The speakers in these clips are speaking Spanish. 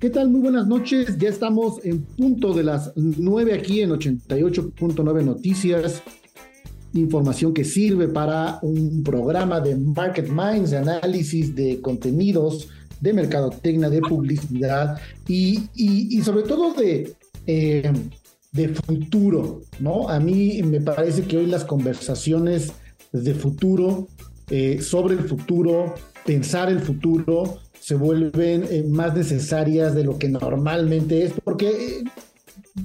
¿Qué tal? Muy buenas noches. Ya estamos en punto de las 9 aquí en 88.9 Noticias. Información que sirve para un programa de Market Minds, de análisis de contenidos, de mercadotecnia, de publicidad y, y, sobre todo de, eh, de futuro, ¿no? A mí me parece que hoy las conversaciones de futuro, eh, sobre el futuro, pensar el futuro, se vuelven eh, más necesarias de lo que normalmente es, porque eh,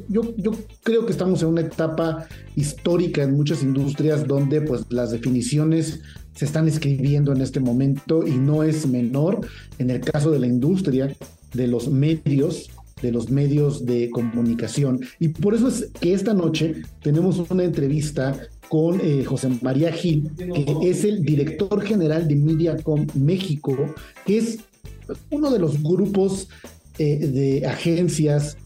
yo, yo creo que estamos en una etapa histórica en muchas industrias donde pues las definiciones se están escribiendo en este momento y no es menor en el caso de la industria, de los medios, de los medios de comunicación. Y por eso es que esta noche tenemos una entrevista con eh, José María Gil, que es el director general de Mediacom México, que es uno de los grupos eh, de agencias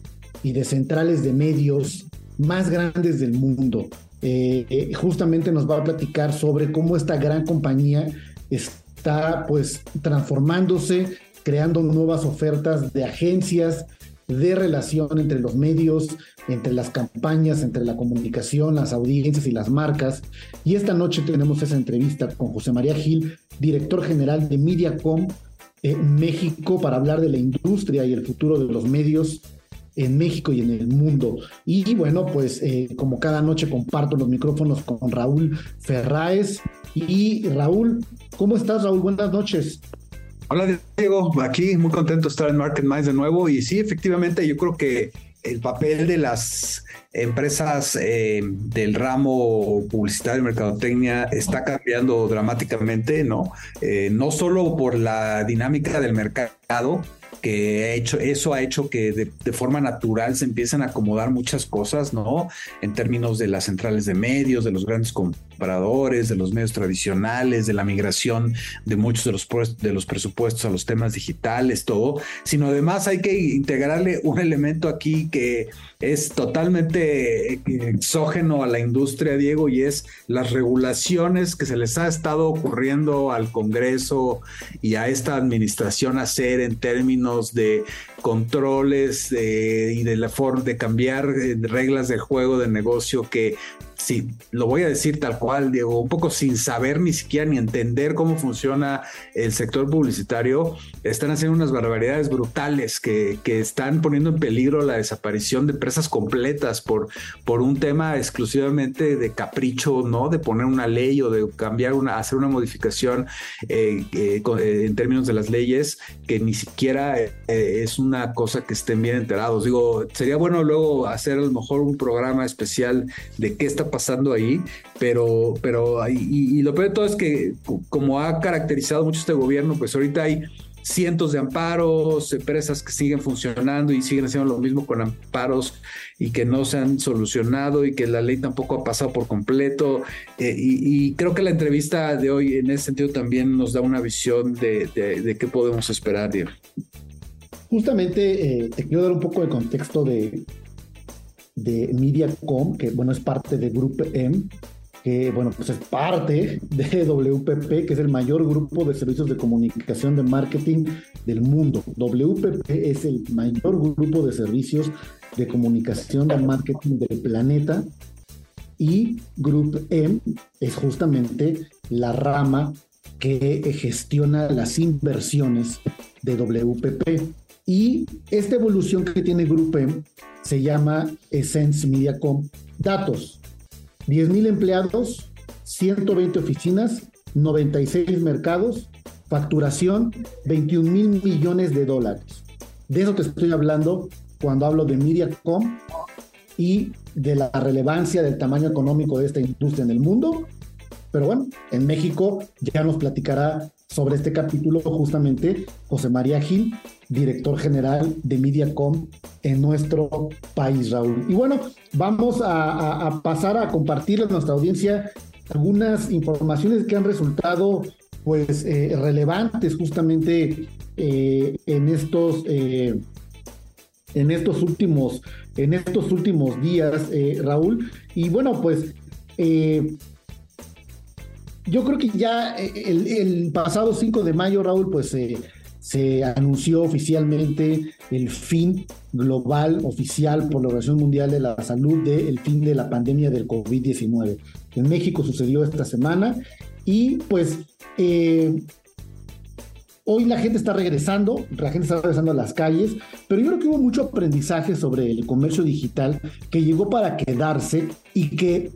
y de centrales de medios más grandes del mundo. Eh, eh, justamente nos va a platicar sobre cómo esta gran compañía está pues transformándose, creando nuevas ofertas de agencias, de relación entre los medios, entre las campañas, entre la comunicación, las audiencias y las marcas. Y esta noche tenemos esa entrevista con José María Gil, director general de Mediacom, en México para hablar de la industria y el futuro de los medios en México y en el mundo. Y bueno, pues eh, como cada noche comparto los micrófonos con Raúl Ferráez. Y Raúl, ¿cómo estás Raúl? Buenas noches. Hola Diego, aquí muy contento de estar en Market Minds de nuevo y sí, efectivamente yo creo que el papel de las empresas eh, del ramo publicitario y mercadotecnia está cambiando dramáticamente, ¿no? Eh, no solo por la dinámica del mercado, que ha hecho, eso ha hecho que de, forma natural se empiecen a acomodar muchas cosas, ¿no? En términos de las centrales de medios, de los grandes compradores, de los medios tradicionales, de la migración de muchos de los, de los presupuestos a los temas digitales, todo, sino además hay que integrarle un elemento aquí que es totalmente exógeno a la industria, Diego, y es las regulaciones que se les ha estado ocurriendo al Congreso y a esta administración hacer en términos de controles y de la forma de cambiar eh, reglas de juego de negocio que sí, lo voy a decir tal cual, Diego, un poco sin saber ni siquiera ni entender cómo funciona el sector publicitario, están haciendo unas barbaridades brutales que, que están poniendo en peligro la desaparición de empresas completas por, por un tema exclusivamente de capricho, ¿no? De poner una ley o de cambiar una, hacer una modificación eh, eh, eh, en términos de las leyes que ni siquiera es una cosa que estén bien enterados. Digo, sería bueno luego hacer a lo mejor un programa especial de qué está pasando ahí, pero, pero y, lo peor de todo es que como ha caracterizado mucho este gobierno, pues ahorita hay cientos de amparos, empresas que siguen funcionando y siguen haciendo lo mismo con amparos y que no se han solucionado y que la ley tampoco ha pasado por completo. Eh, y, creo que la entrevista de hoy en ese sentido también nos da una visión de, de, qué podemos esperar, Diego. Justamente eh, te quiero dar un poco de contexto de, de Mediacom, que bueno, es parte de Grupo M, que bueno, pues es parte de WPP, que es el mayor grupo de servicios de comunicación de marketing del mundo. WPP es el mayor grupo de servicios de comunicación de marketing del planeta y Group M es justamente la rama que gestiona las inversiones de WPP. Y esta evolución que tiene Grupo M se llama Essence Mediacom. Datos, 10 mil empleados, 120 oficinas, 96 mercados, facturación 21 mil millones de dólares. De eso te estoy hablando cuando hablo de Mediacom y de la relevancia del tamaño económico de esta industria en el mundo. Pero bueno, en México ya nos platicará sobre este capítulo justamente José María Gil, director general de Mediacom en nuestro país, Raúl. Y bueno, vamos a, pasar a compartir a nuestra audiencia algunas informaciones que han resultado pues eh, relevantes justamente eh, en estos eh, en estos últimos en estos últimos días Raúl y bueno pues yo creo que ya el, el, pasado 5 de mayo Raúl pues se anunció oficialmente el fin global oficial por la Organización Mundial de la Salud del fin de la pandemia del COVID-19. En México sucedió esta semana y pues eh, hoy la gente está regresando, la gente está regresando a las calles, pero yo creo que hubo mucho aprendizaje sobre el comercio digital que llegó para quedarse y que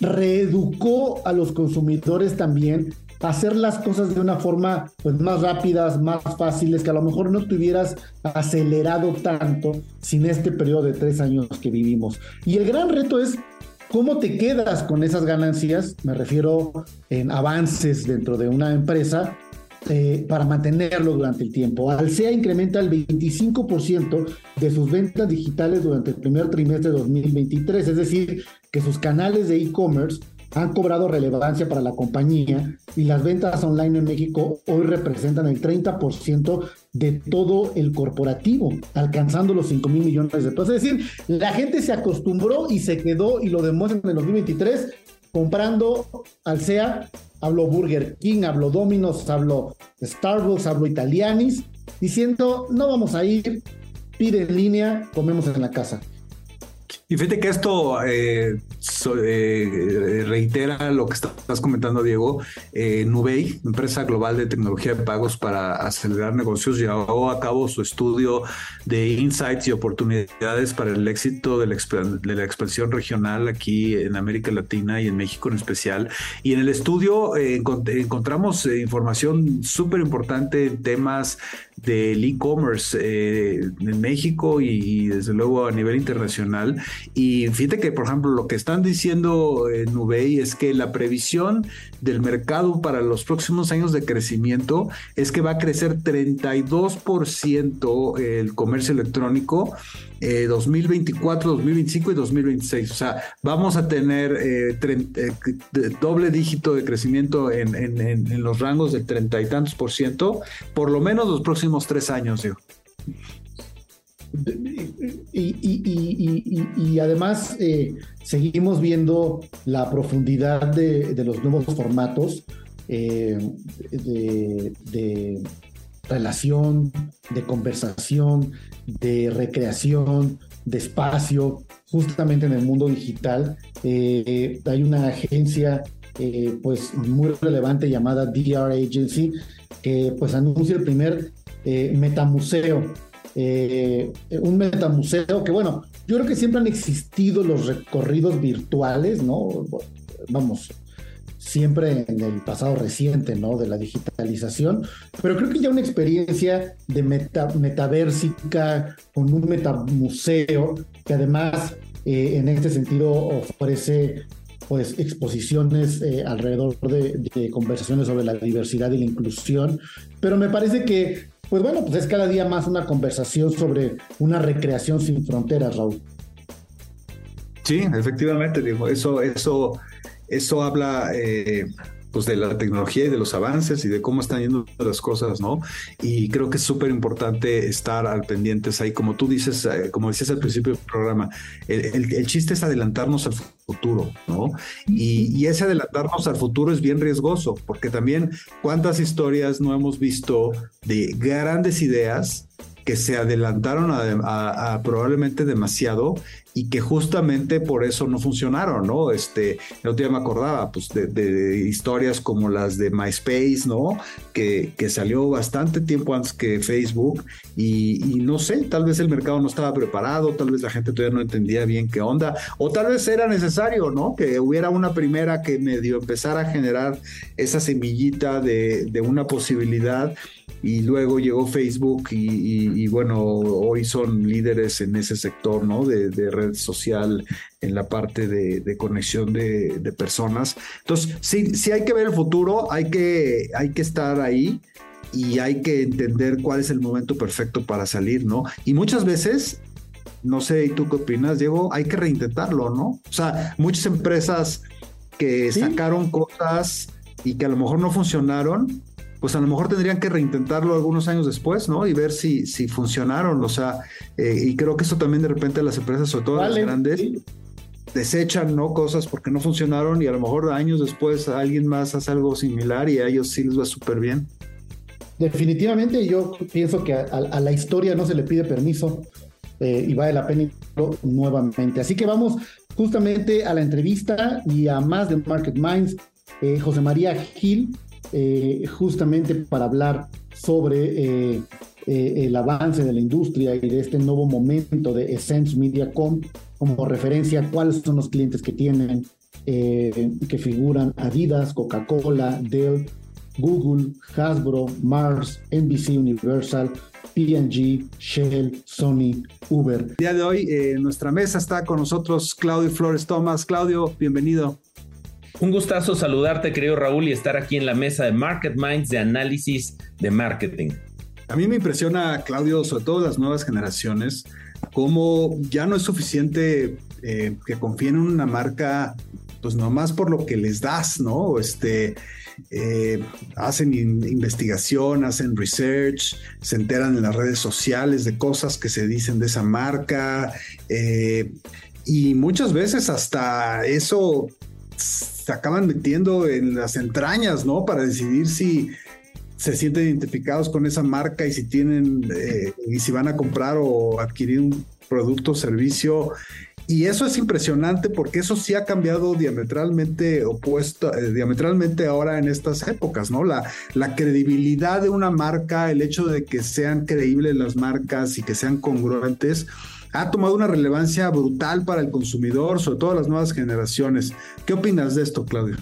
reeducó a los consumidores también hacer las cosas de una forma pues, más rápidas, más fáciles, que a lo mejor no te hubieras acelerado tanto sin este periodo de tres años que vivimos. Y el gran reto es cómo te quedas con esas ganancias, me refiero en avances dentro de una empresa, eh, para mantenerlo durante el tiempo. Alsea incrementa el 25% de sus ventas digitales durante el primer trimestre de 2023, es decir, que sus canales de e-commerce han cobrado relevancia para la compañía y las ventas online en México hoy representan el 30% de todo el corporativo, alcanzando los 5 mil millones de pesos. Es decir, la gente se acostumbró y se quedó y lo demuestra en el 2023 comprando al SEA, hablo Burger King, hablo Domino's, hablo Starbucks, hablo Italianis, diciendo, no vamos a ir, pide en línea, comemos en la casa. Y fíjate que esto eh, eh, reitera lo que estás comentando, Diego. Eh, Nubei, empresa global de tecnología de pagos para acelerar negocios, llevó a cabo su estudio de insights y oportunidades para el éxito de la, de la expansión regional aquí en América Latina y en México en especial. Y en el estudio encontramos información súper importante en temas del e-commerce en México y desde luego a nivel internacional y fíjate que, por ejemplo, lo que están diciendo en Nubei es que la previsión del mercado para los próximos años de crecimiento es que va a crecer 32% el comercio electrónico. 2024, eh, 2025 y 2026. O sea, vamos a tener eh, eh, doble dígito de crecimiento en, en, los rangos de treinta y tantos por ciento, por lo menos los próximos tres años, digo. Y, además eh, seguimos viendo la profundidad de, los nuevos formatos eh, de, relación, de conversación, de recreación, de espacio, justamente en el mundo digital. Eh, hay una agencia pues muy relevante llamada DR Agency que pues anuncia el primer metamuseo eh, un metamuseo que, bueno, yo creo que siempre han existido los recorridos virtuales, ¿no? Vamos, siempre en el pasado reciente, ¿no? De la digitalización, pero creo que ya una experiencia de meta, metaversica con un metamuseo que además eh, en este sentido ofrece pues exposiciones eh, alrededor de, conversaciones sobre la diversidad y la inclusión, pero me parece que pues bueno, pues es cada día más una conversación sobre una recreación sin fronteras, Raúl. Sí, efectivamente, digo, eso, eso, eso habla eh, pues de la tecnología y de los avances y de cómo están yendo las cosas, ¿no? Y creo que es súper importante estar al pendientes ahí, como tú dices, eh, como decías al principio del programa, el, chiste es adelantarnos al futuro, ¿no? Y, y, ese adelantarnos al futuro es bien riesgoso, porque también cuántas historias no hemos visto de grandes ideas que se adelantaron a, probablemente demasiado y que justamente por eso no funcionaron, ¿no? Este, el otro día me acordaba, pues, de, historias como las de MySpace, ¿no? Que, que, salió bastante tiempo antes que Facebook y, no sé, tal vez el mercado no estaba preparado, tal vez la gente todavía no entendía bien qué onda, o tal vez era necesario, ¿no? Que hubiera una primera que medio empezara a generar esa semillita de, de una posibilidad y luego llegó Facebook y, bueno, hoy son líderes en ese sector, ¿no? Red social, en la parte de, conexión de, personas. Entonces, sí, sí hay que ver el futuro, hay que, hay que estar ahí y hay que entender cuál es el momento perfecto para salir, ¿no? Y muchas veces, no sé, ¿y tú qué opinas, Diego? Hay que reintentarlo, ¿no? O sea, muchas empresas que sacaron cosas y que a lo mejor no funcionaron, pues a lo mejor tendrían que reintentarlo algunos años después, ¿no? Y ver si, si funcionaron, o sea, eh, y creo que eso también de repente las empresas, sobre todo las grandes, desechan, ¿no? Cosas porque no funcionaron y a lo mejor años después alguien más hace algo similar y a ellos sí les va súper bien. Definitivamente yo pienso que a, la historia no se le pide permiso eh, y vale la pena nuevamente. Así que vamos justamente a la entrevista y a más de Market Minds. Eh, José María Gil eh, justamente para hablar sobre eh, eh, el avance de la industria y de este nuevo momento de Essence MediaCom como referencia cuáles son los clientes que tienen, que figuran Adidas, Coca-Cola, Dell, Google, Hasbro, Mars, NBC Universal, P&G, Shell, Sony, Uber. El día de hoy en nuestra mesa está con nosotros Claudio Flores Tomás. Claudio, bienvenido. Un gustazo saludarte, querido Raúl, y estar aquí en la mesa de Market Minds de análisis de marketing. A mí me impresiona, Claudio, sobre todo las nuevas generaciones, cómo ya no es suficiente eh, que confíen en una marca, pues nomás por lo que les das, ¿no? Este, eh, hacen investigación, hacen research, se enteran en las redes sociales de cosas que se dicen de esa marca. Eh, y muchas veces hasta eso se acaban metiendo en las entrañas, ¿no? Para decidir si se sienten identificados con esa marca y si tienen, eh, y si van a comprar o adquirir un producto o servicio. Y eso es impresionante porque eso sí ha cambiado diametralmente opuesto, eh, diametralmente ahora en estas épocas, ¿no? La, la credibilidad de una marca, el hecho de que sean creíbles las marcas y que sean congruentes, ha tomado una relevancia brutal para el consumidor, sobre todo las nuevas generaciones. ¿Qué opinas de esto, Claudio?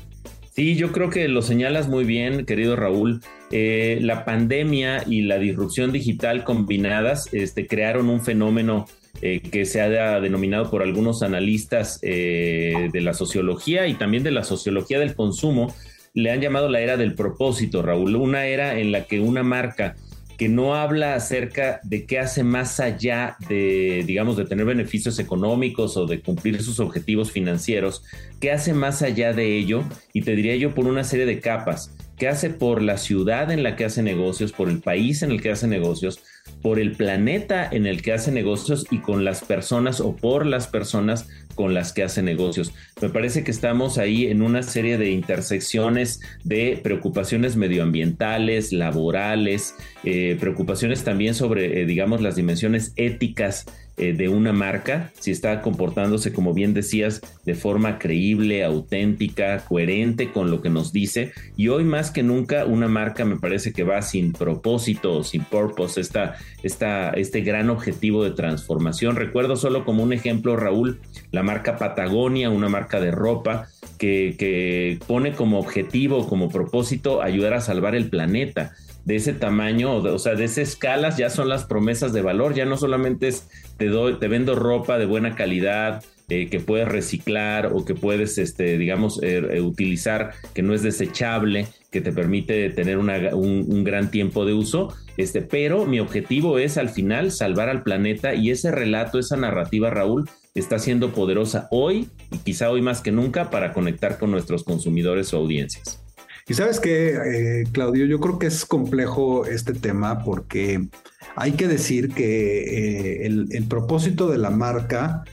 Sí, yo creo que lo señalas muy bien, querido Raúl. Eh, la pandemia y la disrupción digital combinadas este, crearon un fenómeno eh, que se ha denominado por algunos analistas eh, de la sociología y también de la sociología del consumo. Le han llamado la era del propósito, Raúl. Una era en la que una marca que no habla acerca de qué hace más allá de, digamos, de tener beneficios económicos o de cumplir sus objetivos financieros, qué hace más allá de ello, y te diría yo por una serie de capas, qué hace por la ciudad en la que hace negocios, por el país en el que hace negocios, por el planeta en el que hace negocios y con las personas o por las personas con las que hace negocios. Me parece que estamos ahí en una serie de intersecciones de preocupaciones medioambientales, laborales, eh, preocupaciones también sobre, eh, digamos, las dimensiones éticas eh, de una marca, si está comportándose, como bien decías, de forma creíble, auténtica, coherente con lo que nos dice. Y hoy más que nunca una marca me parece que va sin propósito, sin purpose, esta, esta, este gran objetivo de transformación. Recuerdo solo como un ejemplo, Raúl, la marca Patagonia, una marca de ropa que, que pone como objetivo, como propósito, ayudar a salvar el planeta de ese tamaño, o, sea, de esas escalas ya son las promesas de valor, ya no solamente es te doy, te vendo ropa de buena calidad, eh, que puedes reciclar o que puedes, este, digamos, eh, eh, utilizar, que no es desechable, que te permite tener un, un, gran tiempo de uso, este, pero mi objetivo es al final salvar al planeta y ese relato, esa narrativa, Raúl, está siendo poderosa hoy y quizá hoy más que nunca para conectar con nuestros consumidores o audiencias. Y sabes que, eh, Claudio, yo creo que es complejo este tema porque hay que decir que eh, el, propósito de la marca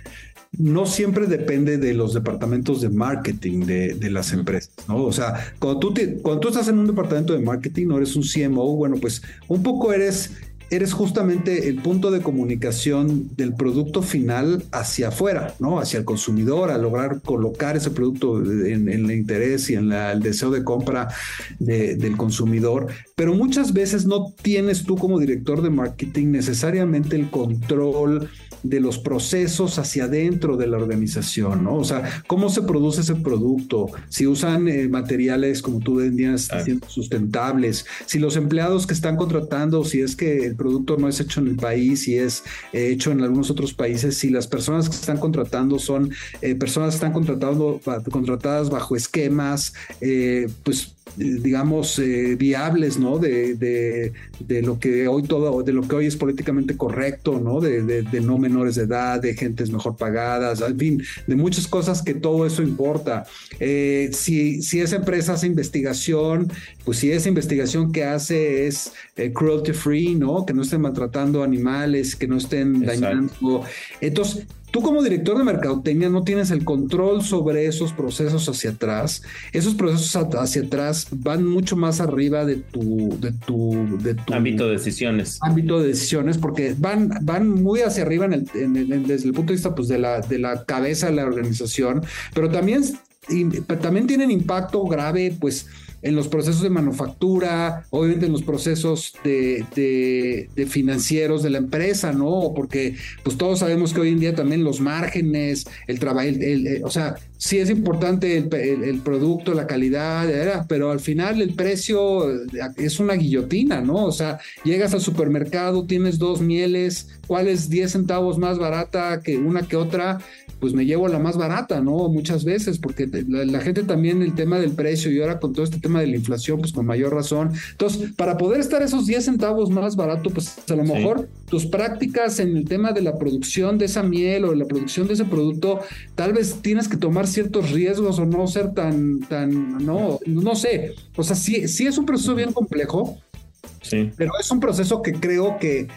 no siempre depende de los departamentos de marketing de, las empresas, ¿no? O sea, cuando tú, cuando tú estás en un departamento de marketing, no eres un CMO, bueno, pues un poco eres eres justamente el punto de comunicación del producto final hacia afuera, ¿no? Hacia el consumidor, a lograr colocar ese producto en, el interés y en el deseo de compra del consumidor. Pero muchas veces no tienes tú como director de marketing necesariamente el control de los procesos hacia adentro de la organización, ¿no? O sea, cómo se produce ese producto, si usan eh, materiales, como tú vendías, sustentables, si los empleados que están contratando, si es que el producto no es hecho en el país, si es eh, hecho en algunos otros países, si las personas que están contratando son eh, personas que están contratando, contratadas bajo esquemas, pues digamos, eh, viables, ¿no? De, de, lo que hoy todo, de lo que hoy es políticamente correcto, ¿no? De, de, no menores de edad, de gentes mejor pagadas, en fin, de muchas cosas que todo eso importa. Eh, si, si esa empresa hace investigación, pues si esa investigación que hace es eh, cruelty free, ¿no? Que no estén maltratando animales, que no estén dañando. Entonces, Tú como director de mercadotecnia no tienes el control sobre esos procesos hacia atrás. Esos procesos hacia atrás van mucho más arriba de tu, de tu, de tu ámbito de decisiones. Ámbito de decisiones, porque van, van muy hacia arriba en el, desde el punto de vista pues, de, la, de la cabeza de la organización, pero también, también tienen impacto grave, pues en los procesos de manufactura, obviamente en los procesos de, financieros de la empresa, ¿no? Porque pues todos sabemos que hoy en día también los márgenes, el trabajo, o sea, sí es importante el, producto, la calidad, pero al final el precio es una guillotina, ¿no? O sea, llegas al supermercado, tienes dos mieles, ¿cuál es 10 centavos más barata que una que otra? pues me llevo a la más barata, ¿no? Muchas veces, porque la, gente también el tema del precio y ahora con todo este tema de la inflación, pues con mayor razón. Entonces, para poder estar esos 10 centavos más barato, pues a lo mejor tus prácticas en el tema de la producción de esa miel o de la producción de ese producto, tal vez tienes que tomar ciertos riesgos o no ser tan, tan, no, no sé. O sea, sí, sí es un proceso bien complejo. Sí. Pero es un proceso que creo que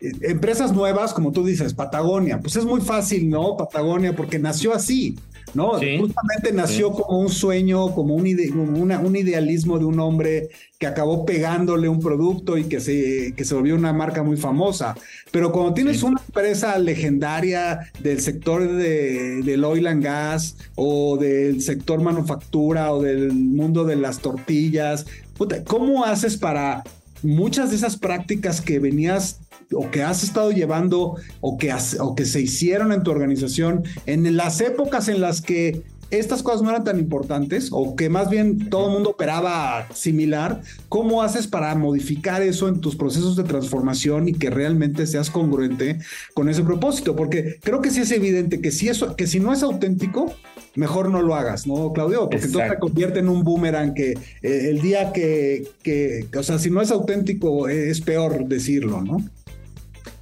empresas nuevas, como tú dices, Patagonia, pues es muy fácil, ¿no? Patagonia, porque nació así, ¿no? Justamente nació como un sueño, como, un, un, idealismo de un hombre que acabó pegándole un producto y que se, que se volvió una marca muy famosa. Pero cuando tienes una empresa legendaria del sector de, del oil and gas o del sector manufactura o del mundo de las tortillas, ¿cómo haces para muchas de esas prácticas que venías o que has estado llevando o que, o que se hicieron en tu organización en las épocas en las que estas cosas no eran tan importantes o que más bien todo el mundo operaba similar, ¿cómo haces para modificar eso en tus procesos de transformación y que realmente seas congruente con ese propósito? Porque creo que sí es evidente que si eso, que si no es auténtico, mejor no lo hagas, ¿no, Claudio? Porque entonces te convierte en un boomerang que eh, el día que, que, o sea, si no es auténtico, es peor decirlo, ¿no?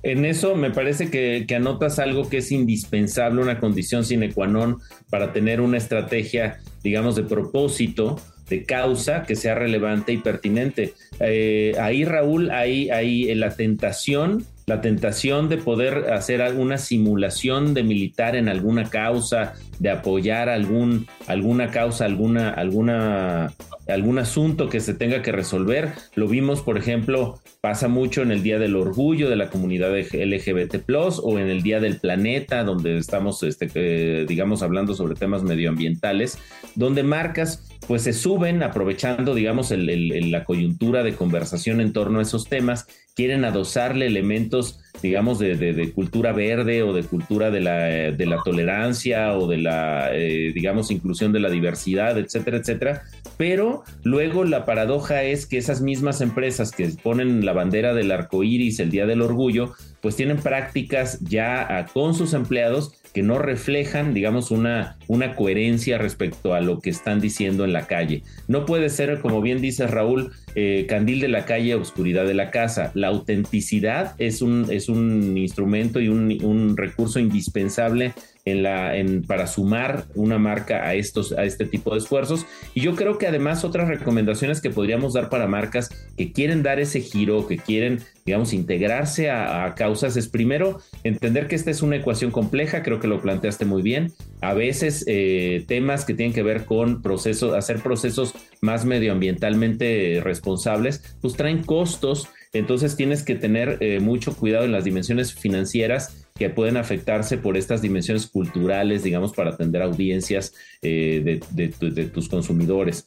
En eso me parece que, anotas algo que es indispensable, una condición sine qua non para tener una estrategia, digamos, de propósito, de causa que sea relevante y pertinente. Eh, ahí, Raúl, hay, hay la tentación la tentación de poder hacer alguna simulación de militar en alguna causa, de apoyar algún, alguna causa, alguna, alguna, algún asunto que se tenga que resolver. Lo vimos, por ejemplo, pasa mucho en el Día del Orgullo de la comunidad LGBT o en el Día del Planeta, donde estamos, este, eh, digamos, hablando sobre temas medioambientales, donde marcas pues se suben aprovechando, digamos, la coyuntura de conversación en torno a esos temas, quieren adosarle elementos, digamos, de, cultura verde o de cultura de la, de la tolerancia o de la, eh, digamos, inclusión de la diversidad, etcétera, etcétera. Pero luego la paradoja es que esas mismas empresas que ponen la bandera del arco iris el día del orgullo, pues tienen prácticas ya con sus empleados que no reflejan, digamos, una, una coherencia respecto a lo que están diciendo en la calle. No puede ser, como bien dice Raúl, eh, candil de la calle, oscuridad de la casa. La autenticidad es un, es un instrumento y un, un recurso indispensable en la, en, para sumar una marca a, estos, a este tipo de esfuerzos. Y yo creo que además otras recomendaciones que podríamos dar para marcas que quieren dar ese giro, que quieren, digamos, integrarse a, causas, es primero entender que esta es una ecuación compleja, creo que lo planteaste muy bien. A veces eh, temas que tienen que ver con procesos, hacer procesos más medioambientalmente responsables, pues traen costos entonces tienes que tener eh, mucho cuidado en las dimensiones financieras que pueden afectarse por estas dimensiones culturales, digamos, para atender audiencias eh, de, tus consumidores.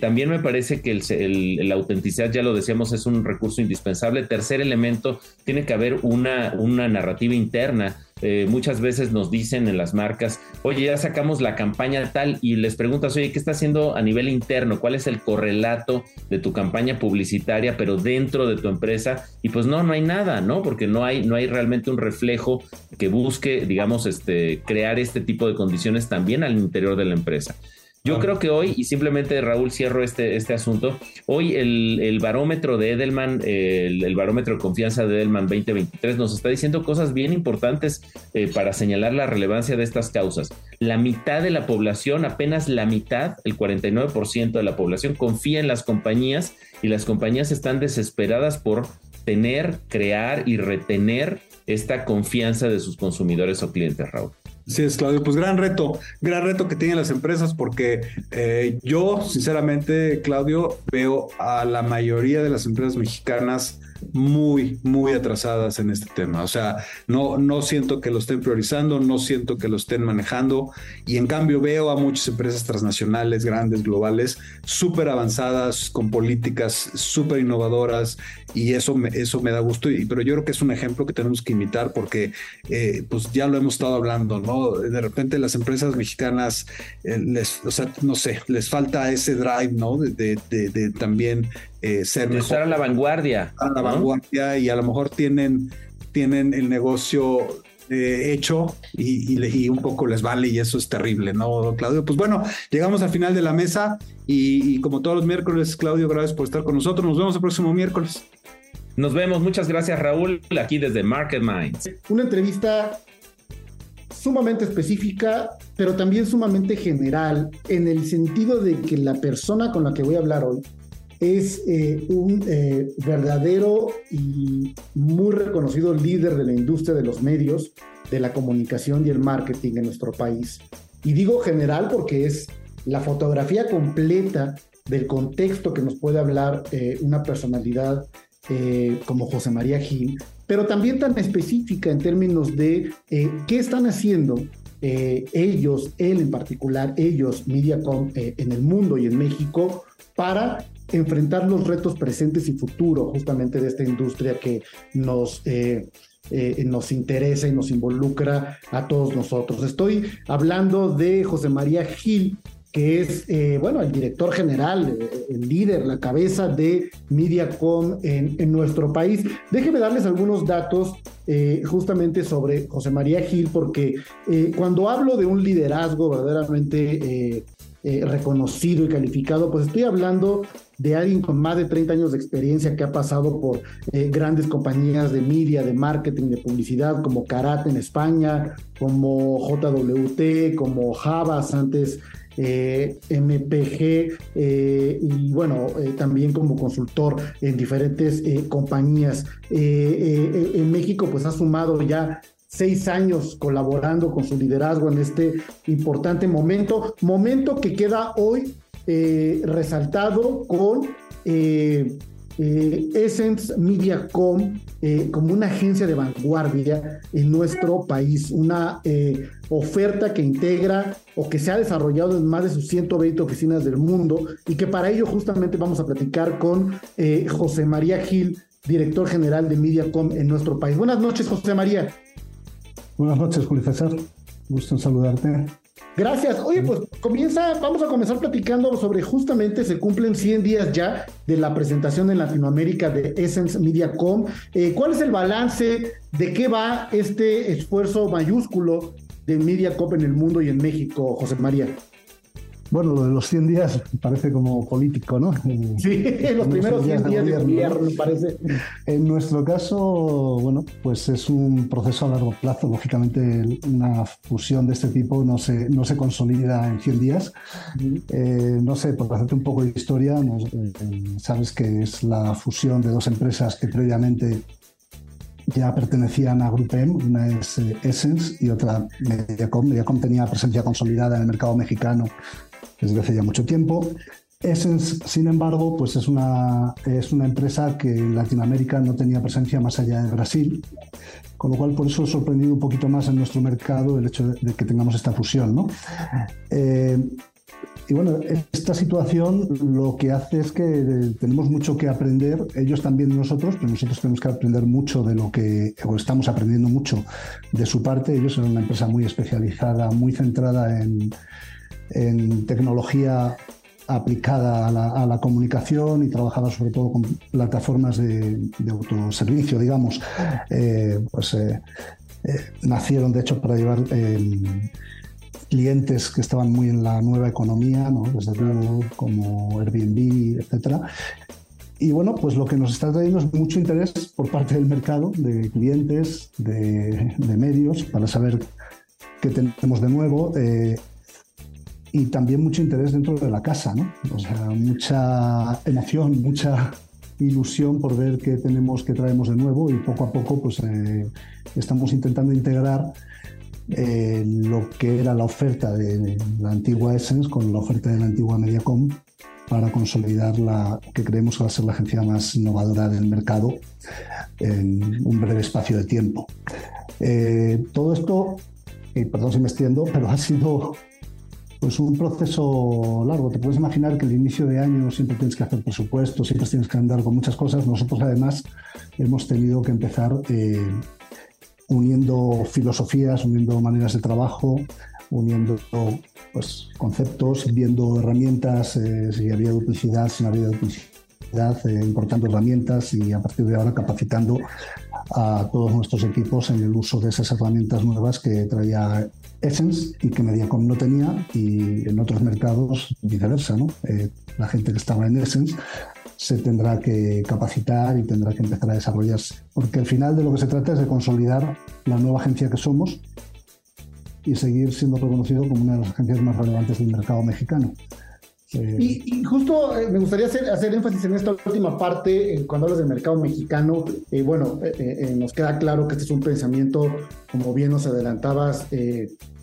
También me parece que la autenticidad, ya lo decíamos, es un recurso indispensable. Tercer elemento, tiene que haber una, una narrativa interna eh, muchas veces nos dicen en las marcas, oye, ya sacamos la campaña tal y les preguntas, oye, ¿qué está haciendo a nivel interno? ¿Cuál es el correlato de tu campaña publicitaria, pero dentro de tu empresa? Y pues no, no hay nada, ¿no? Porque no hay, no hay realmente un reflejo que busque, digamos, este, crear este tipo de condiciones también al interior de la empresa. Yo creo que hoy, y simplemente Raúl cierro este, este asunto, hoy el, barómetro de Edelman, el, barómetro de confianza de Edelman 2023 nos está diciendo cosas bien importantes eh, para señalar la relevancia de estas causas. La mitad de la población, apenas la mitad, el 49% de la población confía en las compañías y las compañías están desesperadas por tener, crear y retener esta confianza de sus consumidores o clientes, Raúl. Sí, es Claudio. Pues gran reto, gran reto que tienen las empresas porque eh, yo, sinceramente, Claudio, veo a la mayoría de las empresas mexicanas muy, muy atrasadas en este tema. O sea, no, no siento que lo estén priorizando, no siento que lo estén manejando y en cambio veo a muchas empresas transnacionales, grandes, globales, súper avanzadas, con políticas súper innovadoras y eso me, eso me da gusto. Y, pero yo creo que es un ejemplo que tenemos que imitar porque eh, pues ya lo hemos estado hablando, ¿no? De repente las empresas mexicanas, eh, les, o sea, no sé, les falta ese drive, ¿no? De, de, de, también eh, ser mejor. Estar a la vanguardia. A la vanguardia y a lo mejor tienen, tienen el negocio eh, hecho y, y, un poco les vale y eso es terrible, ¿no, Claudio? Pues bueno, llegamos al final de la mesa y, y como todos los miércoles, Claudio, gracias por estar con nosotros. Nos vemos el próximo miércoles. Nos vemos, muchas gracias Raúl, aquí desde Market Minds. Una entrevista sumamente específica, pero también sumamente general, en el sentido de que la persona con la que voy a hablar hoy es eh, un eh, verdadero y muy reconocido líder de la industria de los medios, de la comunicación y el marketing en nuestro país. Y digo general porque es la fotografía completa del contexto que nos puede hablar eh, una personalidad como José María Gil, pero también tan específica en términos de qué están haciendo ellos, él en particular, ellos, Mediacom, en el mundo y en México, para enfrentar los retos presentes y futuros justamente de esta industria que nos... Eh, eh, nos interesa y nos involucra a todos nosotros. Estoy hablando de José María Gil, que es, eh, bueno, el director general, el líder, la cabeza de Mediacom en, en nuestro país. Déjenme darles algunos datos justamente sobre José María Gil, porque cuando hablo de un liderazgo verdaderamente reconocido y calificado, pues estoy hablando de alguien con más de 30 años de experiencia que ha pasado por eh, grandes compañías de media, de marketing, de publicidad, como Karate en España, como JWT, como Javas antes. Eh, MPG eh, y bueno, también como consultor en diferentes compañías. en México pues ha sumado ya seis años colaborando con su liderazgo en este importante momento, momento que queda hoy eh, resaltado con eh, eh, Essence Mediacom como una agencia de vanguardia en nuestro país, una oferta que integra o que se ha desarrollado en más de sus 120 oficinas del mundo y que para ello justamente vamos a platicar con José María Gil, director general de Mediacom en nuestro país. Buenas noches, José María. Buenas noches, Julio César. Gusto en saludarte. Gracias. Oye, pues comienza, vamos a comenzar platicando sobre justamente se cumplen 100 días ya de la presentación en Latinoamérica de Essence MediaCom. Eh, ¿Cuál es el balance de qué va este esfuerzo mayúsculo de MediaCom en el mundo y en México, José María? Bueno, lo de los 100 días parece como político, ¿no? Sí, los primeros 100 días de gobierno, parece. En nuestro caso, bueno, pues es un proceso a largo plazo. Lógicamente, una fusión de este tipo no se, no se consolida en 100 días. Eh, no sé, por hacerte un poco de historia, sabes que es la fusión de dos empresas que previamente ya pertenecían a GroupM, una es eh, Essence y otra Mediacom. Mediacom tenía presencia consolidada en el mercado mexicano desde hace ya mucho tiempo. Essence, sin embargo, pues es una, es una empresa que en Latinoamérica no tenía presencia más allá de Brasil, con lo cual por eso ha sorprendido un poquito más en nuestro mercado el hecho de, que tengamos esta fusión. ¿no? Eh, y bueno, esta situación lo que hace es que tenemos mucho que aprender, ellos también nosotros, pero nosotros tenemos que aprender mucho de lo que, o estamos aprendiendo mucho de su parte. Ellos son una empresa muy especializada, muy centrada en, en tecnología aplicada a la, comunicación y trabajaba sobre todo con plataformas de, autoservicio, digamos. Eh, pues eh, eh, nacieron, de hecho, para llevar clientes que estaban muy en la nueva economía, ¿no? desde luego como Airbnb, etcétera. Y bueno, pues lo que nos está trayendo es mucho interés por parte del mercado, de clientes, de, medios, para saber qué tenemos de nuevo y también mucho interés dentro de la casa, ¿no? O sea, mucha emoción, mucha ilusión por ver qué tenemos, qué traemos de nuevo y poco a poco pues eh, estamos intentando integrar eh, lo que era la oferta de la antigua Essence con la oferta de la antigua Mediacom para consolidar la que creemos que va a ser la agencia más innovadora del mercado en un breve espacio de tiempo. Eh, todo esto, y perdón si me extiendo, pero ha sido pues un proceso largo. Te puedes imaginar que el inicio de año siempre tienes que hacer presupuestos, siempre tienes que andar con muchas cosas. Nosotros además hemos tenido que empezar eh, uniendo filosofías, uniendo maneras de trabajo, uniendo pues, conceptos, viendo herramientas, eh, si había duplicidad, si no había duplicidad, eh, importando herramientas y a partir de ahora capacitando a todos nuestros equipos en el uso de esas herramientas nuevas que traía Essence y que Mediacom no tenía y en otros mercados viceversa, ¿no? Eh, la gente que estaba en Essence se tendrá que capacitar y tendrá que empezar a desarrollarse. Porque al final de lo que se trata es de consolidar la nueva agencia que somos y seguir siendo reconocido como una de las agencias más relevantes del mercado mexicano. Y, justo eh, me gustaría hacer, hacer, énfasis en esta última parte, eh, cuando hablas del mercado mexicano, eh, bueno, nos queda claro que este es un pensamiento, como bien nos adelantabas,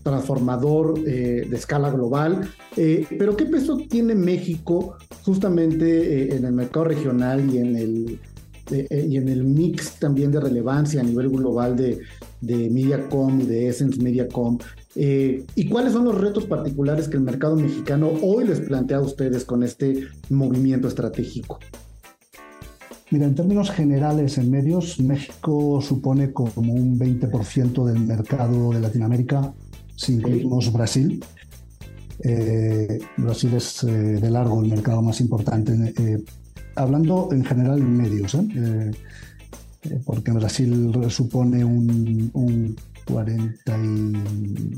transformador de escala global, pero ¿qué peso tiene México justamente en el mercado regional y en el, y en el mix también de relevancia a nivel global de, de Mediacom y de Essence Mediacom? Eh, ¿Y cuáles son los retos particulares que el mercado mexicano hoy les plantea a ustedes con este movimiento estratégico? Mira, en términos generales, en medios, México supone como un 20% del mercado de Latinoamérica, si incluimos Brasil. Eh, Brasil es eh, de largo el mercado más importante. hablando en general en medios, porque Brasil supone un, un 40 y...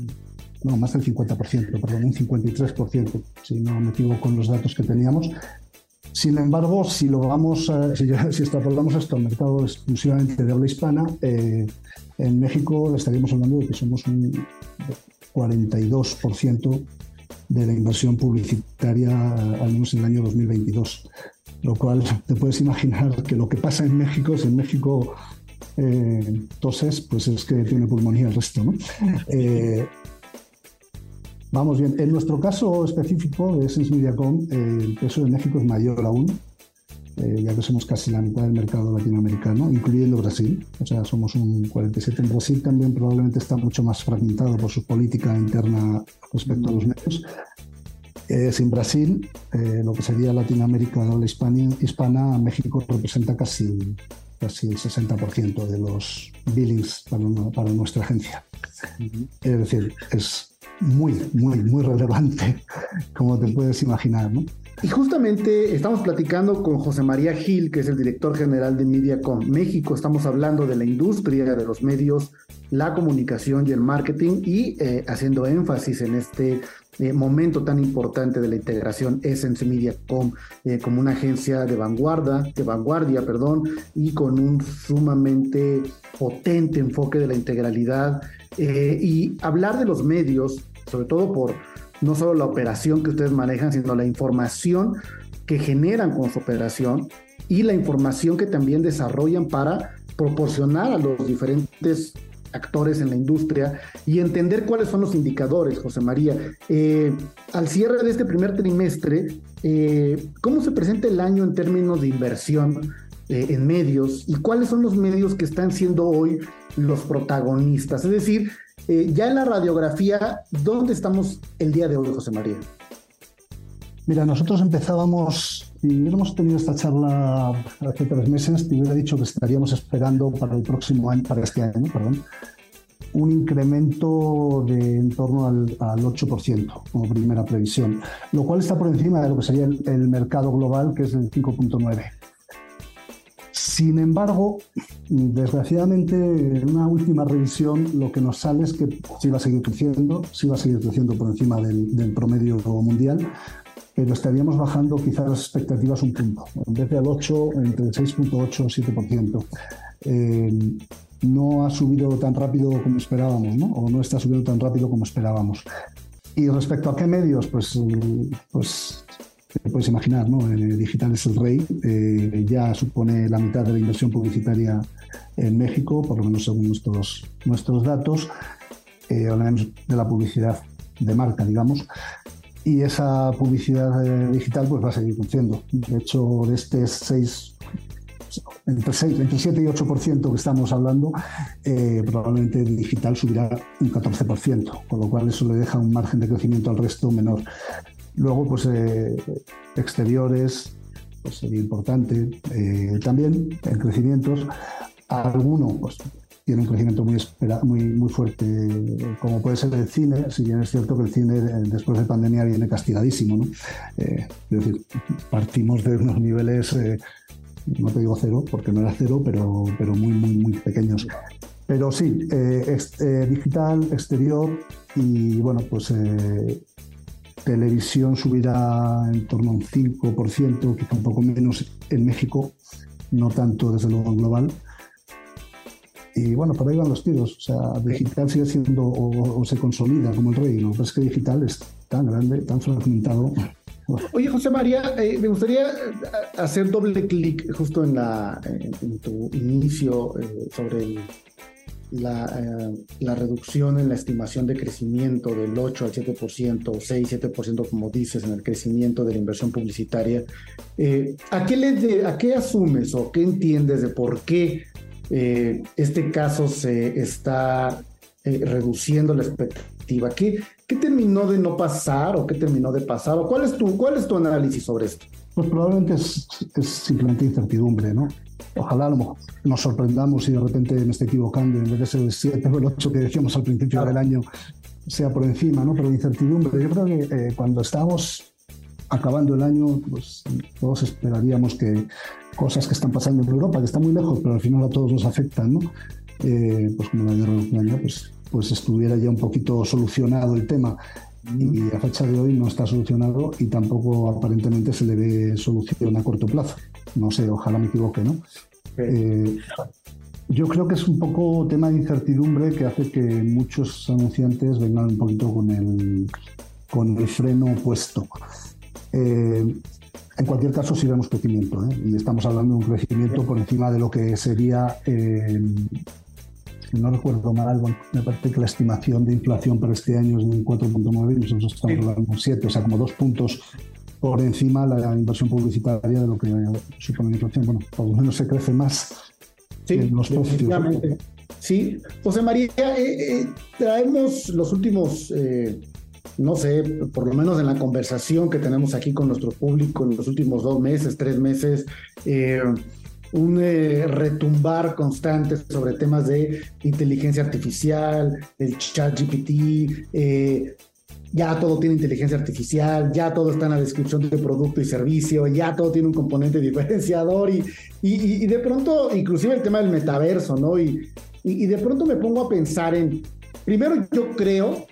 No, más del 50%, perdón, un 53%, si no me equivoco con los datos que teníamos. Sin embargo, si lo vamos, si, si, extrapolamos esto al mercado exclusivamente de habla hispana, eh, en México estaríamos hablando de que somos un 42% de la inversión publicitaria, al menos en el año 2022. Lo cual te puedes imaginar que lo que pasa en México, si en México eh, toses, pues es que tiene pulmonía el resto, ¿no? Eh, vamos bien, en nuestro caso específico de Essence Mediacom, eh, el peso de México es mayor aún, eh, ya que somos casi la mitad del mercado latinoamericano, incluyendo Brasil, o sea, somos un 47. En Brasil también probablemente está mucho más fragmentado por su política interna respecto a los medios. sin Brasil, lo que sería Latinoamérica habla hispana, hispana, México representa casi casi el 60% de los billings para, nuestra agencia. Es decir, es muy, muy, muy relevante, como te puedes imaginar. ¿no? Y justamente estamos platicando con José María Gil, que es el director general de Mediacom México. Estamos hablando de la industria de los medios, la comunicación y el marketing y eh, haciendo énfasis en este eh, momento tan importante de la integración Essence Mediacom eh, como una agencia de vanguardia, de vanguardia, perdón, y con un sumamente potente enfoque de la integralidad y hablar de los medios, sobre todo por no solo la operación que ustedes manejan, sino la información que generan con su operación y la información que también desarrollan para proporcionar a los diferentes actores en la industria y entender cuáles son los indicadores, José María. Eh, al cierre de este primer trimestre, eh, ¿cómo se presenta el año en términos de inversión eh, en medios y cuáles son los medios que están siendo hoy los protagonistas? Es decir, ya en la radiografía, ¿dónde estamos el día de hoy, José María? Mira, nosotros empezábamos, si hubiéramos tenido esta charla hace tres meses, te hubiera dicho que estaríamos esperando para el próximo año, para este año, perdón, un incremento de en torno al, 8% como primera previsión, lo cual está por encima de lo que sería el, mercado global, que es del 5.9%. Sin embargo, desgraciadamente, en una última revisión lo que nos sale es que sí va a seguir creciendo, sí va a seguir creciendo por encima del, promedio mundial, pero estaríamos bajando quizás las expectativas un punto. En vez del 8, entre el 6.8 o 7%. Eh, no ha subido tan rápido como esperábamos, ¿no? O no está subiendo tan rápido como esperábamos. Y respecto a qué medios, pues, pues te puedes imaginar, ¿no? Eh, digital es el rey, eh, ya supone la mitad de la inversión publicitaria en México, por lo menos según nuestros, nuestros datos. hablaremos de la publicidad de marca, digamos y esa publicidad eh, digital pues va a seguir creciendo. De hecho, de este 6, entre, 6, entre 7 y 8% que estamos hablando, eh, probablemente digital subirá un 14%, con lo cual eso le deja un margen de crecimiento al resto menor. Luego, pues eh, exteriores, pues sería importante. también en crecimientos, alguno, pues tiene un crecimiento muy, muy, muy fuerte, como puede ser el cine, si bien es cierto que el cine eh, después de pandemia viene castigadísimo. ¿no? Eh, es decir, partimos de unos niveles, eh, no te digo cero, porque no era cero, pero, pero muy, muy, muy pequeños. Pero sí, digital, exterior y bueno, pues televisión subirá en torno a un 5%, quizá un poco menos en México, no tanto desde luego global. Y bueno, por ahí van los tiros. O sea, digital sigue siendo o, se consolida como el rey. Lo que pasa es que digital es tan grande, tan fragmentado. Oye, José María, eh, me gustaría eh, hacer doble clic justo en, la, en, tu inicio eh, sobre la, la, reducción en la estimación de crecimiento del 8 al 7%, o 6, 7%, como dices, en el crecimiento de la inversión publicitaria. ¿a, qué le ¿A qué asumes o qué entiendes de por qué eh, este caso se está eh, reduciendo la expectativa. ¿Qué, ¿Qué terminó de no pasar o qué terminó de pasar? ¿O cuál, es tu, ¿Cuál es tu análisis sobre esto? Pues probablemente es simplemente incertidumbre, ¿no? Ojalá nos sorprendamos y de repente me esté equivocando en vez de ser el 7 o el 8 que decíamos al principio del año sea por encima, ¿no? Pero incertidumbre. Yo creo que eh, cuando estamos acabando el año, pues todos esperaríamos que cosas que están pasando en Europa, que están muy lejos, pero al final a todos nos afectan, ¿no? Eh, pues como la guerra de Ucrania, pues, pues estuviera ya un poquito solucionado el tema. Y a fecha de hoy no está solucionado y tampoco aparentemente se le ve solución a corto plazo. No sé, ojalá me equivoque, ¿no? Eh, yo creo que es un poco tema de incertidumbre que hace que muchos anunciantes vengan un poquito con el, con el freno puesto. Eh, en cualquier caso, sí vemos crecimiento, ¿eh? y estamos hablando de un crecimiento por encima de lo que sería, eh, si no recuerdo mal, me parece que la estimación de inflación para este año es de un 4.9 y nosotros estamos hablando de un 7, o sea, como dos puntos por encima la inversión publicitaria de lo que supone la inflación. Bueno, por lo menos se crece más sí, en los precios. Sí, José María, eh, traemos los últimos no sé, por lo menos en la conversación que tenemos aquí con nuestro público en los últimos dos meses, tres meses, eh, un eh, retumbar constante sobre temas de inteligencia artificial, el chat GPT, eh, ya todo tiene inteligencia artificial, ya todo está en la descripción de producto y servicio, ya todo tiene un componente diferenciador y, y, de pronto, inclusive el tema del metaverso, ¿no? Y, y de pronto me pongo a pensar en, primero yo creo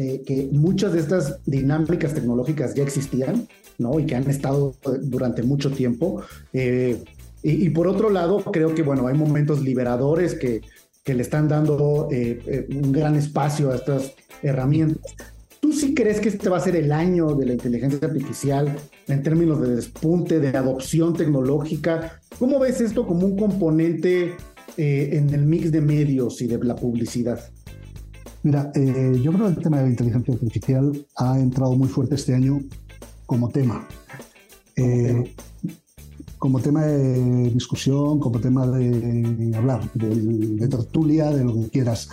eh, que muchas de estas dinámicas tecnológicas ya existían, ¿no? Y que han estado durante mucho tiempo. Eh, y, por otro lado, creo que, bueno, hay momentos liberadores que, que le están dando eh, un gran espacio a estas herramientas. ¿Tú sí crees que este va a ser el año de la inteligencia artificial en términos de despunte, de adopción tecnológica? ¿Cómo ves esto como un componente eh, en el mix de medios y de la publicidad? Mira, eh, yo creo que el tema de la inteligencia artificial ha entrado muy fuerte este año como tema. Eh, como tema de discusión, como tema de hablar, de, tertulia, de lo que quieras.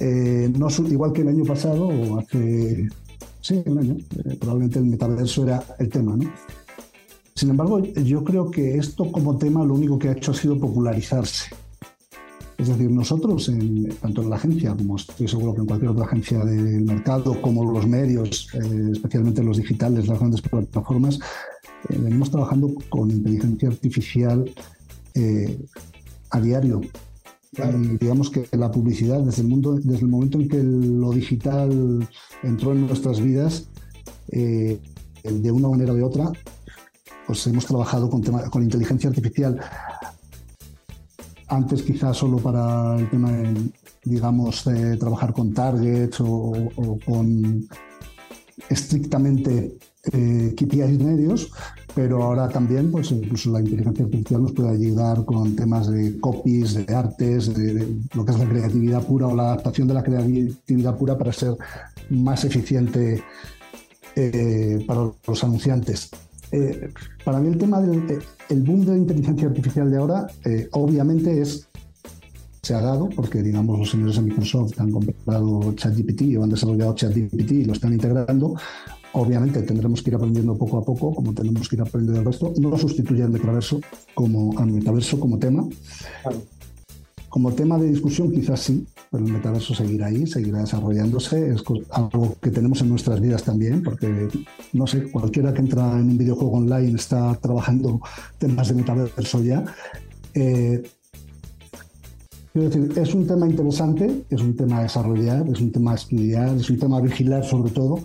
no, igual que el año pasado, o hace, sí, un año, probablemente el metaverso era el tema, ¿no? Sin embargo, yo creo que esto como tema lo único que ha hecho ha sido popularizarse. Es decir, nosotros, tanto en la agencia como estoy seguro que en cualquier otra agencia del mercado, como los medios, eh, especialmente los digitales, las grandes plataformas, eh, venimos trabajando con inteligencia artificial eh, a diario. Y digamos que la publicidad, desde el, mundo, desde el momento en que lo digital entró en nuestras vidas, de una manera o de otra, pues hemos trabajado con, con inteligencia artificial. Antes quizás solo para el tema de, digamos, de trabajar con targets o, con estrictamente eh, KPIs medios, pero ahora también, pues incluso la inteligencia artificial nos puede ayudar con temas de copies, de artes, de, lo que es la creatividad pura o la adaptación de la creatividad pura para ser más eficiente eh, para los anunciantes. Eh, para mí el tema del el boom de la inteligencia artificial de ahora, eh, obviamente es se ha dado porque, digamos, los señores de Microsoft han comprado ChatGPT o han desarrollado ChatGPT y lo están integrando. Obviamente tendremos que ir aprendiendo poco a poco, como tenemos que ir aprendiendo el resto. No sustituye al metaverso como, al metaverso como tema. Como tema de discusión, quizás sí, pero el metaverso seguirá ahí, seguirá desarrollándose. Es algo que tenemos en nuestras vidas también, porque, no sé, cualquiera que entra en un videojuego online está trabajando temas de metaverso ya. Eh, quiero decir, es un tema interesante, es un tema a desarrollar, es un tema a estudiar, es un tema a vigilar sobre todo,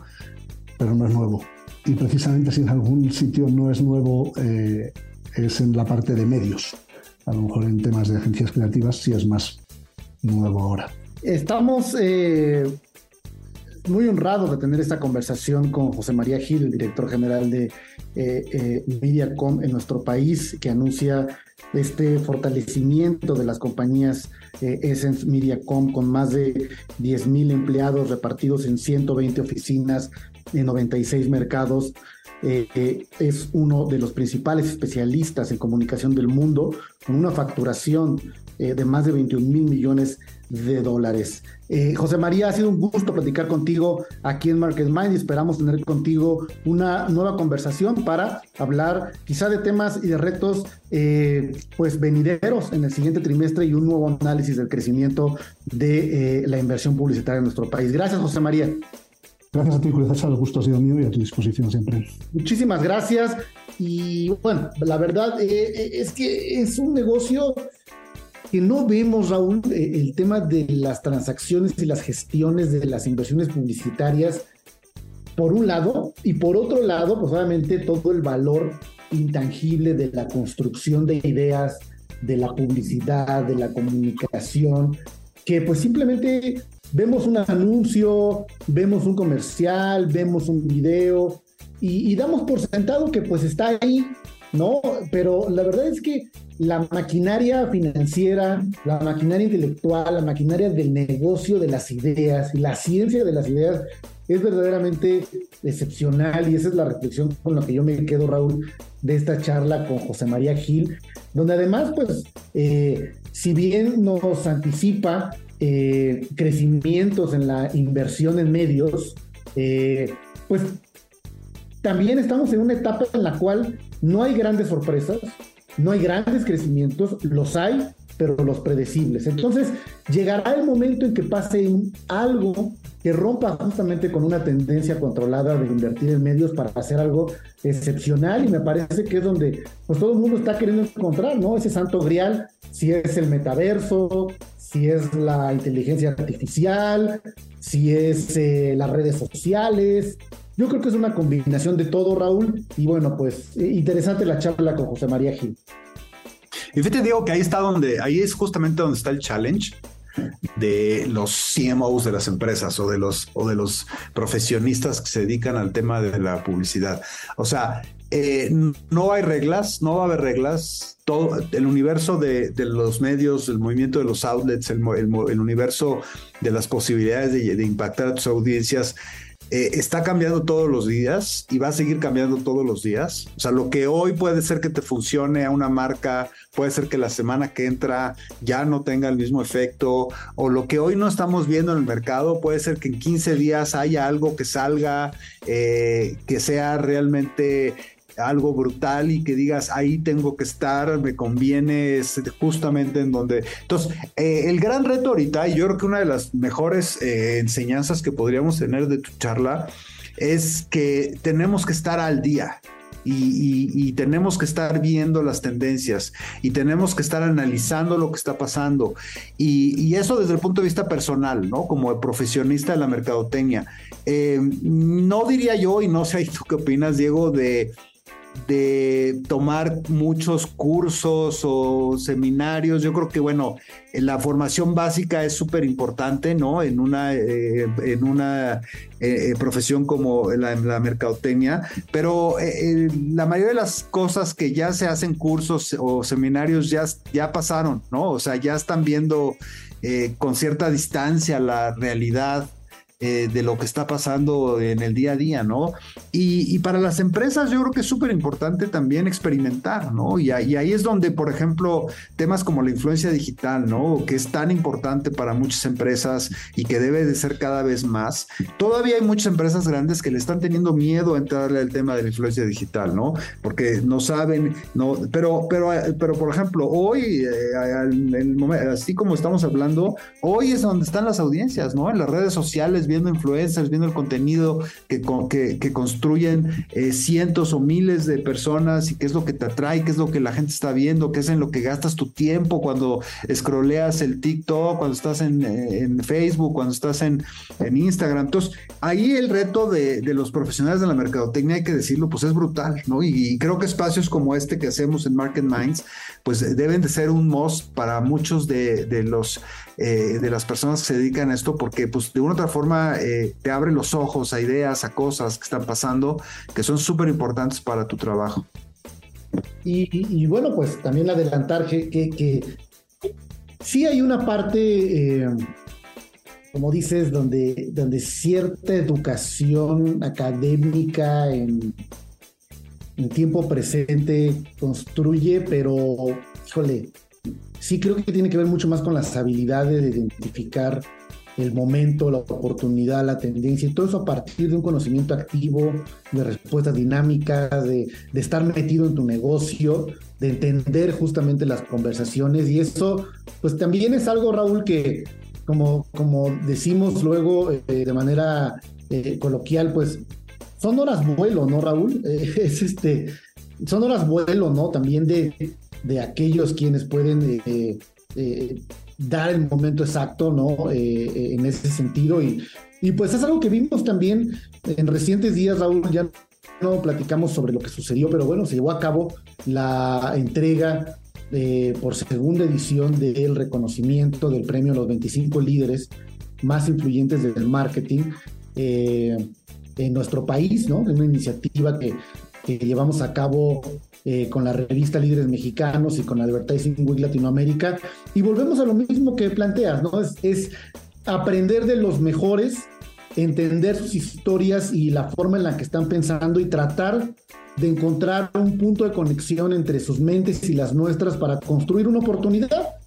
pero no es nuevo. Y precisamente si en algún sitio no es nuevo, eh, es en la parte de medios a lo mejor en temas de agencias creativas sí es más nuevo ahora. Estamos eh, muy honrados de tener esta conversación con José María Gil, el director general de eh, eh, Mediacom en nuestro país, que anuncia este fortalecimiento de las compañías Essence Mediacom con más de 10 mil empleados repartidos en 120 oficinas en 96 mercados eh, es uno de los principales especialistas en comunicación del mundo, con una facturación eh, de más de 21 mil millones de dólares. Eh, José María, ha sido un gusto platicar contigo aquí en Market Mind y esperamos tener contigo una nueva conversación para hablar quizá de temas y de retos pues venideros en el siguiente trimestre y un nuevo análisis del crecimiento de la inversión publicitaria en nuestro país. Gracias, José María. Gracias a ti, Julio. El gusto ha sido mío y a tu disposición siempre. Muchísimas gracias. Y bueno, la verdad eh, eh, es que es un negocio que no vemos, Raúl, eh, el tema de las transacciones y las gestiones de las inversiones publicitarias, por un lado, y por otro lado, pues obviamente todo el valor intangible de la construcción de ideas, de la publicidad, de la comunicación, que pues simplemente vemos un anuncio, vemos un comercial, vemos un video y, damos por sentado que pues está ahí, ¿no? Pero la verdad es que la maquinaria financiera, la maquinaria intelectual, la maquinaria del negocio de las ideas y la ciencia de las ideas es verdaderamente excepcional y esa es la reflexión con la que yo me quedo, Raúl, de esta charla con José María Gil, donde además, pues, eh, si bien nos anticipa eh, crecimientos en la inversión en medios, eh, pues también estamos en una etapa en la cual no hay grandes sorpresas, no hay grandes crecimientos, los hay, pero los predecibles. Entonces, llegará el momento en que pase algo que rompa justamente con una tendencia controlada de invertir en medios para hacer algo excepcional y me parece que es donde pues todo el mundo está queriendo encontrar, ¿no? Ese santo grial, si es el metaverso, si es la inteligencia artificial, si es eh, las redes sociales. Yo creo que es una combinación de todo, Raúl. Y bueno, pues eh, interesante la charla con José María Gil. Y fíjate, Diego, que ahí está donde, ahí es justamente donde está el challenge de los CMOs de las empresas o de los, o de los profesionistas que se dedican al tema de la publicidad. O sea, eh, no hay reglas, no va a haber reglas. Todo el universo de, los medios, el movimiento de los outlets, el, universo de las posibilidades de, impactar a tus audiencias. Eh, está cambiando todos los días y va a seguir cambiando todos los días. O sea, lo que hoy puede ser que te funcione a una marca, puede ser que la semana que entra ya no tenga el mismo efecto, o lo que hoy no estamos viendo en el mercado, puede ser que en 15 días haya algo que salga, eh, que sea realmente algo brutal y que digas, ahí tengo que estar, me conviene, es justamente en donde... Entonces, eh, el gran reto ahorita, y yo creo que una de las mejores eh, enseñanzas que podríamos tener de tu charla, es que tenemos que estar al día. Y, tenemos que estar viendo las tendencias y tenemos que estar analizando lo que está pasando. Y, eso desde el punto de vista personal, ¿no? Como profesionista de la mercadotecnia. Eh, no diría yo, y no sé tú qué opinas, Diego, de de tomar muchos cursos o seminarios. Yo creo que, bueno, la formación básica es súper importante, ¿no? En una, eh, en una eh, profesión como la, mercadotecnia, pero eh, la mayoría de las cosas que ya se hacen cursos o seminarios ya, ya pasaron, ¿no? O sea, ya están viendo con cierta distancia la realidad eh, de lo que está pasando en el día a día, ¿no? Y, para las empresas yo creo que es súper importante también experimentar, ¿no? Y, ahí es donde, por ejemplo, temas como la influencia digital, ¿no? Que es tan importante para muchas empresas y que debe de ser cada vez más. Todavía hay muchas empresas grandes que le están teniendo miedo a entrarle al tema de la influencia digital, ¿no? Porque no saben, no, pero, pero, pero por ejemplo, hoy, eh, así como estamos hablando, hoy es donde están las audiencias, ¿no? En las redes sociales viendo influencers, viendo el contenido que, que, construyen eh, cientos o miles de personas y qué es lo que te atrae, qué es lo que la gente está viendo, qué es en lo que gastas tu tiempo cuando scrolleas el TikTok, cuando estás en, Facebook, cuando estás en, en, Instagram. Entonces, ahí el reto de, los profesionales de la mercadotecnia, hay que decirlo, pues es brutal, ¿no? Y, creo que espacios como este que hacemos en Market Minds, pues deben de ser un must para muchos de, de los eh, de las personas que se dedican a esto, porque pues de una u otra forma eh, te abre los ojos a ideas, a cosas que están pasando, que son súper importantes para tu trabajo. Y, bueno, pues también adelantar que, que, sí hay una parte, eh, como dices, donde, donde cierta educación académica en, en tiempo presente construye, pero, híjole, sí creo que tiene que ver mucho más con las habilidades de identificar el momento, la oportunidad, la tendencia, y todo eso a partir de un conocimiento activo, de respuestas dinámicas, de, estar metido en tu negocio, de entender justamente las conversaciones. Y eso, pues también es algo, Raúl, que como, como decimos luego eh, de manera eh, coloquial, pues son horas vuelo, ¿no, Raúl? es este, son horas vuelo, ¿no? También de, de aquellos quienes pueden eh, eh, dar el momento exacto, ¿no? Eh, en ese sentido. Y, y pues es algo que vimos también en recientes días, Raúl, ya no platicamos sobre lo que sucedió, pero bueno, se llevó a cabo la entrega por segunda edición del reconocimiento del premio a los 25 líderes más influyentes del marketing en nuestro país, ¿no? Es una iniciativa que, que llevamos a cabo eh, con la revista Líderes Mexicanos y con Advertising Week Latinoamérica. Y volvemos a lo mismo que planteas, ¿no? Es, es aprender de los mejores, entender sus historias y la forma en la que están pensando y tratar de encontrar un punto de conexión entre sus mentes y las nuestras para construir una oportunidad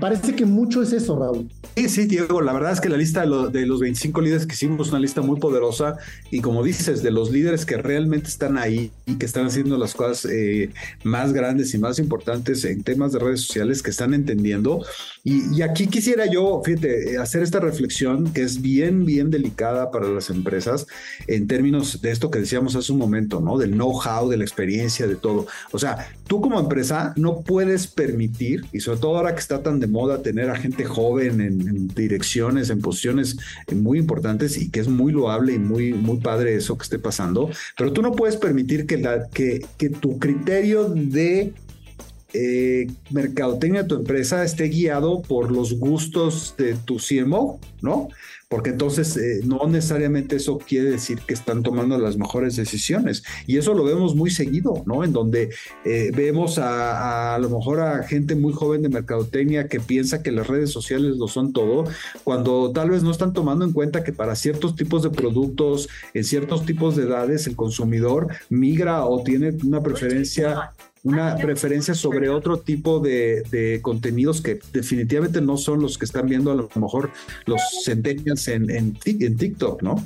Parece que mucho es eso, Raúl. Sí, sí, Diego, la verdad es que la lista de, los 25 líderes que hicimos es una lista muy poderosa y como dices, de los líderes que realmente están ahí y que están haciendo las cosas eh, más grandes y más importantes en temas de redes sociales que están entendiendo. Y, aquí quisiera yo, fíjate, hacer esta reflexión que es bien, bien delicada para las empresas en términos de esto que decíamos hace un momento, ¿no? Del know-how, de la experiencia, de todo. O sea, tú como empresa no puedes permitir, y sobre todo ahora que está tan de moda tener a gente joven en, direcciones, en posiciones muy importantes y que es muy loable y muy, muy padre eso que esté pasando, pero tú no puedes permitir que, que, que tu criterio de eh, mercadotecnia de tu empresa esté guiado por los gustos de tu CMO, ¿no? Porque entonces eh, no necesariamente eso quiere decir que están tomando las mejores decisiones. Y eso lo vemos muy seguido, ¿no? En donde eh, vemos a, a, lo mejor a gente muy joven de mercadotecnia que piensa que las redes sociales lo son todo, cuando tal vez no están tomando en cuenta que para ciertos tipos de productos, en ciertos tipos de edades, el consumidor migra o tiene una preferencia una preferencia sobre otro tipo de, contenidos que definitivamente no son los que están viendo a lo mejor los centenias en, en, TikTok, ¿no?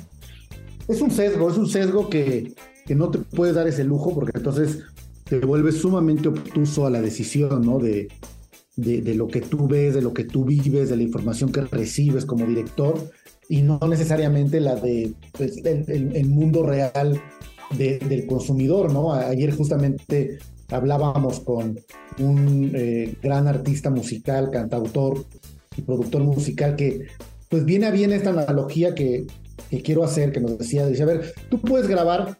Es un sesgo, es un sesgo que, que no te puedes dar ese lujo porque entonces te vuelves sumamente obtuso a la decisión, ¿no? De, de, lo que tú ves, de lo que tú vives, de la información que recibes como director y no necesariamente la de pues, el, mundo real del consumidor, ¿no? Ayer justamente hablábamos con un eh, gran artista musical, cantautor y productor musical que pues viene a bien esta analogía que, quiero hacer, que nos decía, dice, a ver, tú puedes grabar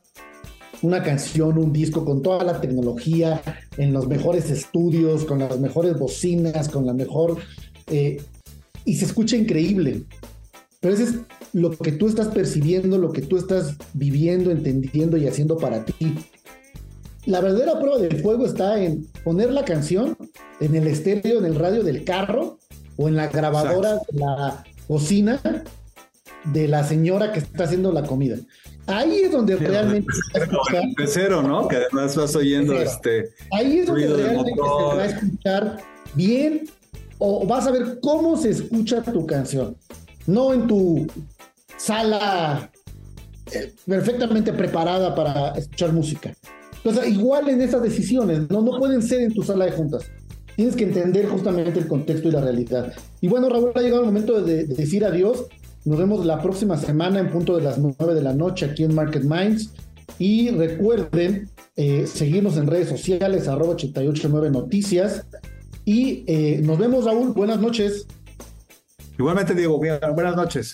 una canción, un disco con toda la tecnología, en los mejores estudios, con las mejores bocinas, con la mejor... Eh, y se escucha increíble. Pero eso es lo que tú estás percibiendo, lo que tú estás viviendo, entendiendo y haciendo para ti la verdadera prueba del fuego está en poner la canción en el estéreo, en el radio del carro o en la grabadora de la cocina de la señora que está haciendo la comida. Ahí es donde realmente se cero, ¿no? Que además vas oyendo este. Ahí es donde realmente se va a escuchar bien o vas a ver cómo se escucha tu canción. No en tu sala eh, perfectamente preparada para escuchar música. Entonces, igual en esas decisiones, ¿no? no pueden ser en tu sala de juntas. Tienes que entender justamente el contexto y la realidad. Y bueno, Raúl, ha llegado el momento de, decir adiós. Nos vemos la próxima semana en punto de las 9 de la noche aquí en Market Minds. Y recuerden eh, seguirnos en redes sociales, arroba 889 Noticias. Y eh, nos vemos, Raúl. Buenas noches. Igualmente, Diego. Buenas noches.